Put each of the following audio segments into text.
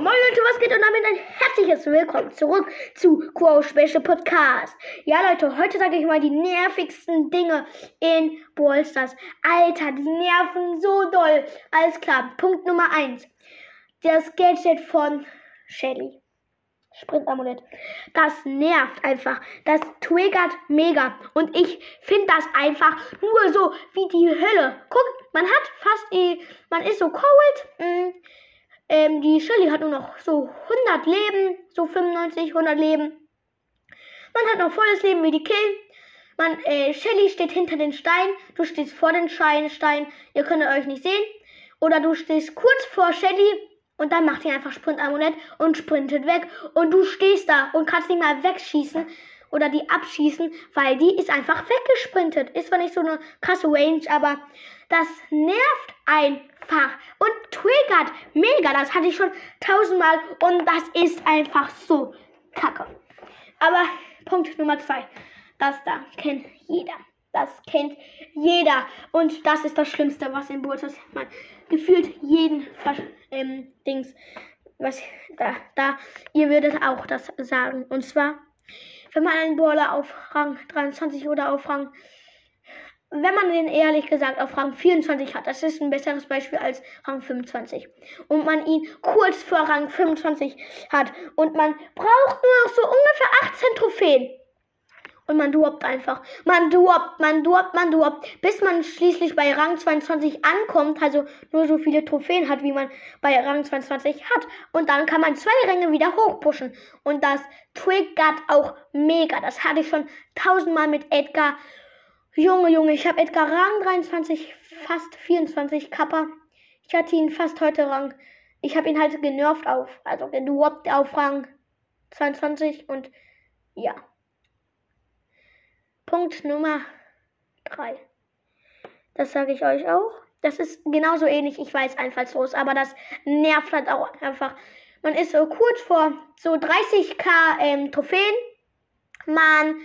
Moin Leute, was geht und damit ein herzliches Willkommen zurück zu Quo Special Podcast. Ja Leute, heute sage ich mal die nervigsten Dinge in Brawl Stars. Alter, die nerven so doll. Alles klar, Punkt Nummer 1. Das Gadget von Shelly. Sprintamulett. Das nervt einfach. Das triggert mega. Und ich finde das einfach nur so wie die Hölle. Guck, man hat fast, eh, man ist so cold. Mh, mm, ähm, die Shelly hat nur noch so 100 Leben, so 95, 100 Leben. Man hat noch volles Leben wie die Kill. Man, äh, Shelly steht hinter den Stein, du stehst vor den Stein, ihr könnt euch nicht sehen. Oder du stehst kurz vor Shelly und dann macht ihr einfach Sprintamulett und sprintet weg. Und du stehst da und kannst nicht mal wegschießen oder die abschießen, weil die ist einfach weggesprintet. Ist zwar nicht so eine krasse Range, aber das nervt einfach und triggert mega. Das hatte ich schon tausendmal und das ist einfach so kacke. Aber Punkt Nummer zwei. Das da kennt jeder. Das kennt jeder. Und das ist das Schlimmste, was in Burtus man gefühlt jeden ähm, Dings, was da, da, ihr würdet auch das sagen. Und zwar, wenn man einen Brawler auf Rang 23 oder auf Rang wenn man den ehrlich gesagt auf Rang 24 hat, das ist ein besseres Beispiel als Rang 25, und man ihn kurz vor Rang 25 hat und man braucht nur noch so ungefähr 18 Trophäen. Und man droppt einfach. Man droppt, man droppt, man droppt, bis man schließlich bei Rang 22 ankommt, also nur so viele Trophäen hat, wie man bei Rang 22 hat. Und dann kann man zwei Ränge wieder hochpushen. Und das triggert auch mega. Das hatte ich schon tausendmal mit Edgar Junge, Junge, ich habe Edgar Rang 23, fast 24 Kappa. Ich hatte ihn fast heute Rang. Ich habe ihn halt genervt auf, also gedroppt auf Rang 22 und ja. Punkt Nummer 3. Das sage ich euch auch. Das ist genauso ähnlich, ich weiß, einfallslos, aber das nervt halt auch einfach. Man ist so kurz vor so 30k ähm, Trophäen. Man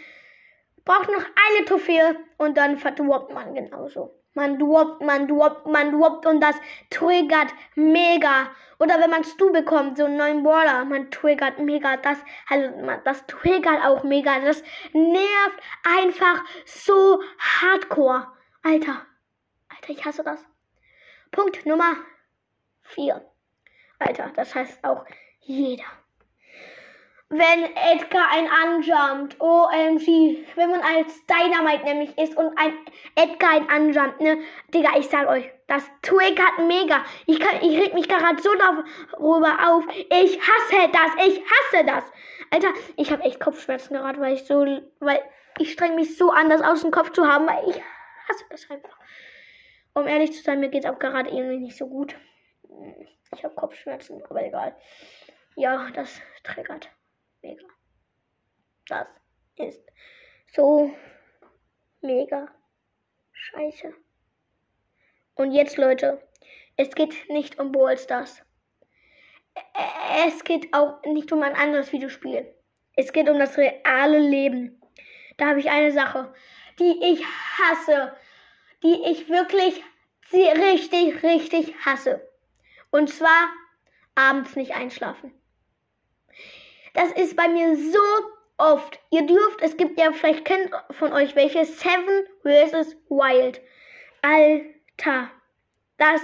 braucht noch eine Trophäe und dann verdroppt man genauso. Man droppt, man droppt, man droppt und das triggert mega. Oder wenn man Stu bekommt, so einen neuen Brawler, man triggert mega. Das, also, das triggert auch mega. Das nervt einfach so hardcore. Alter, Alter, ich hasse das. Punkt Nummer 4. Alter, das heißt auch jeder wenn Edgar ein anjumpt. OMG. Wenn man als Dynamite nämlich ist und ein Edgar ein anjumpt, ne? Digga, ich sag euch, das triggert mega. Ich, kann, ich reg mich gerade so darüber auf. Ich hasse das. Ich hasse das. Alter, ich habe echt Kopfschmerzen gerade, weil ich so, weil ich streng mich so an, das aus dem Kopf zu haben, weil ich hasse das einfach. Um ehrlich zu sein, mir geht's auch gerade irgendwie nicht so gut. Ich habe Kopfschmerzen, aber egal. Ja, das triggert mega. Das ist so mega scheiße. Und jetzt, Leute, es geht nicht um Brawl Stars. Es geht auch nicht um ein anderes Videospiel. Es geht um das reale Leben. Da habe ich eine Sache, die ich hasse. Die ich wirklich richtig, richtig hasse. Und zwar abends nicht einschlafen. Das ist bei mir so oft. Ihr dürft, es gibt ja, vielleicht kennt von euch welche, Seven vs. Wild. Alter, das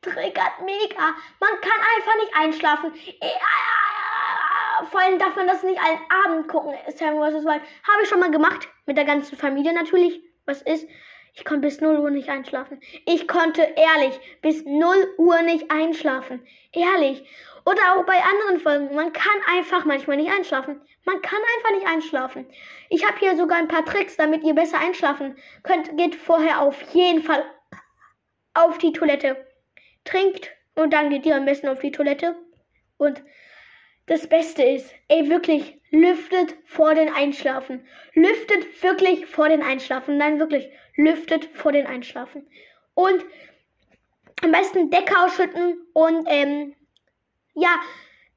triggert mega. Man kann einfach nicht einschlafen. Vor allem darf man das nicht allen Abend gucken, Seven vs. Wild. Habe ich schon mal gemacht, mit der ganzen Familie natürlich. Was ist? Ich konnte bis 0 Uhr nicht einschlafen. Ich konnte ehrlich bis 0 Uhr nicht einschlafen. Ehrlich. Oder auch bei anderen Folgen. Man kann einfach manchmal nicht einschlafen. Man kann einfach nicht einschlafen. Ich habe hier sogar ein paar Tricks, damit ihr besser einschlafen könnt. Geht vorher auf jeden Fall auf die Toilette. Trinkt und dann geht ihr am besten auf die Toilette. Und das Beste ist, ey, wirklich, lüftet vor den Einschlafen. Lüftet wirklich vor den Einschlafen. Nein, wirklich, lüftet vor den Einschlafen. Und am besten Decke ausschütten und, ähm, ja,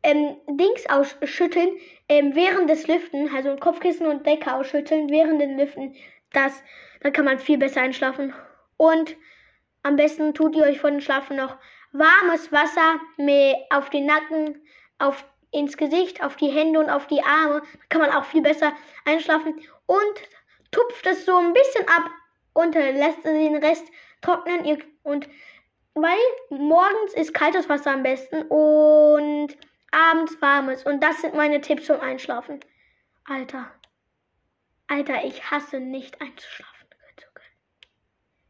ähm, Dings ausschütteln, ähm, während des Lüften, also Kopfkissen und Decke ausschütteln während den Lüften. Das, dann kann man viel besser einschlafen. Und am besten tut ihr euch vor dem Schlafen noch warmes Wasser auf den Nacken auf, ins Gesicht, auf die Hände und auf die Arme. Da kann man auch viel besser einschlafen. Und tupft es so ein bisschen ab und lässt den Rest trocknen. Und weil morgens ist kaltes Wasser am besten und abends warmes. Und das sind meine Tipps zum Einschlafen. Alter. Alter, ich hasse nicht einzuschlafen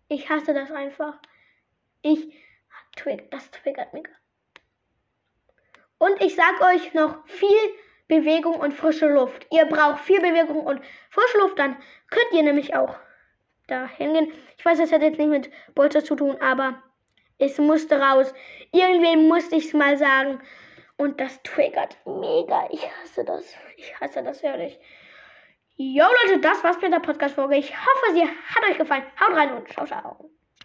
Ich hasse das einfach. Ich. Das triggert mich. Und ich sag euch noch viel Bewegung und frische Luft. Ihr braucht viel Bewegung und frische Luft, dann könnt ihr nämlich auch da hingehen. Ich weiß, das hat jetzt nicht mit Bolzer zu tun, aber es musste raus. Irgendwem musste ich es mal sagen. Und das triggert mega. Ich hasse das. Ich hasse das ehrlich. Jo Leute, das war's mit der Podcast-Folge. Ich hoffe, sie hat euch gefallen. Haut rein und ciao, ciao.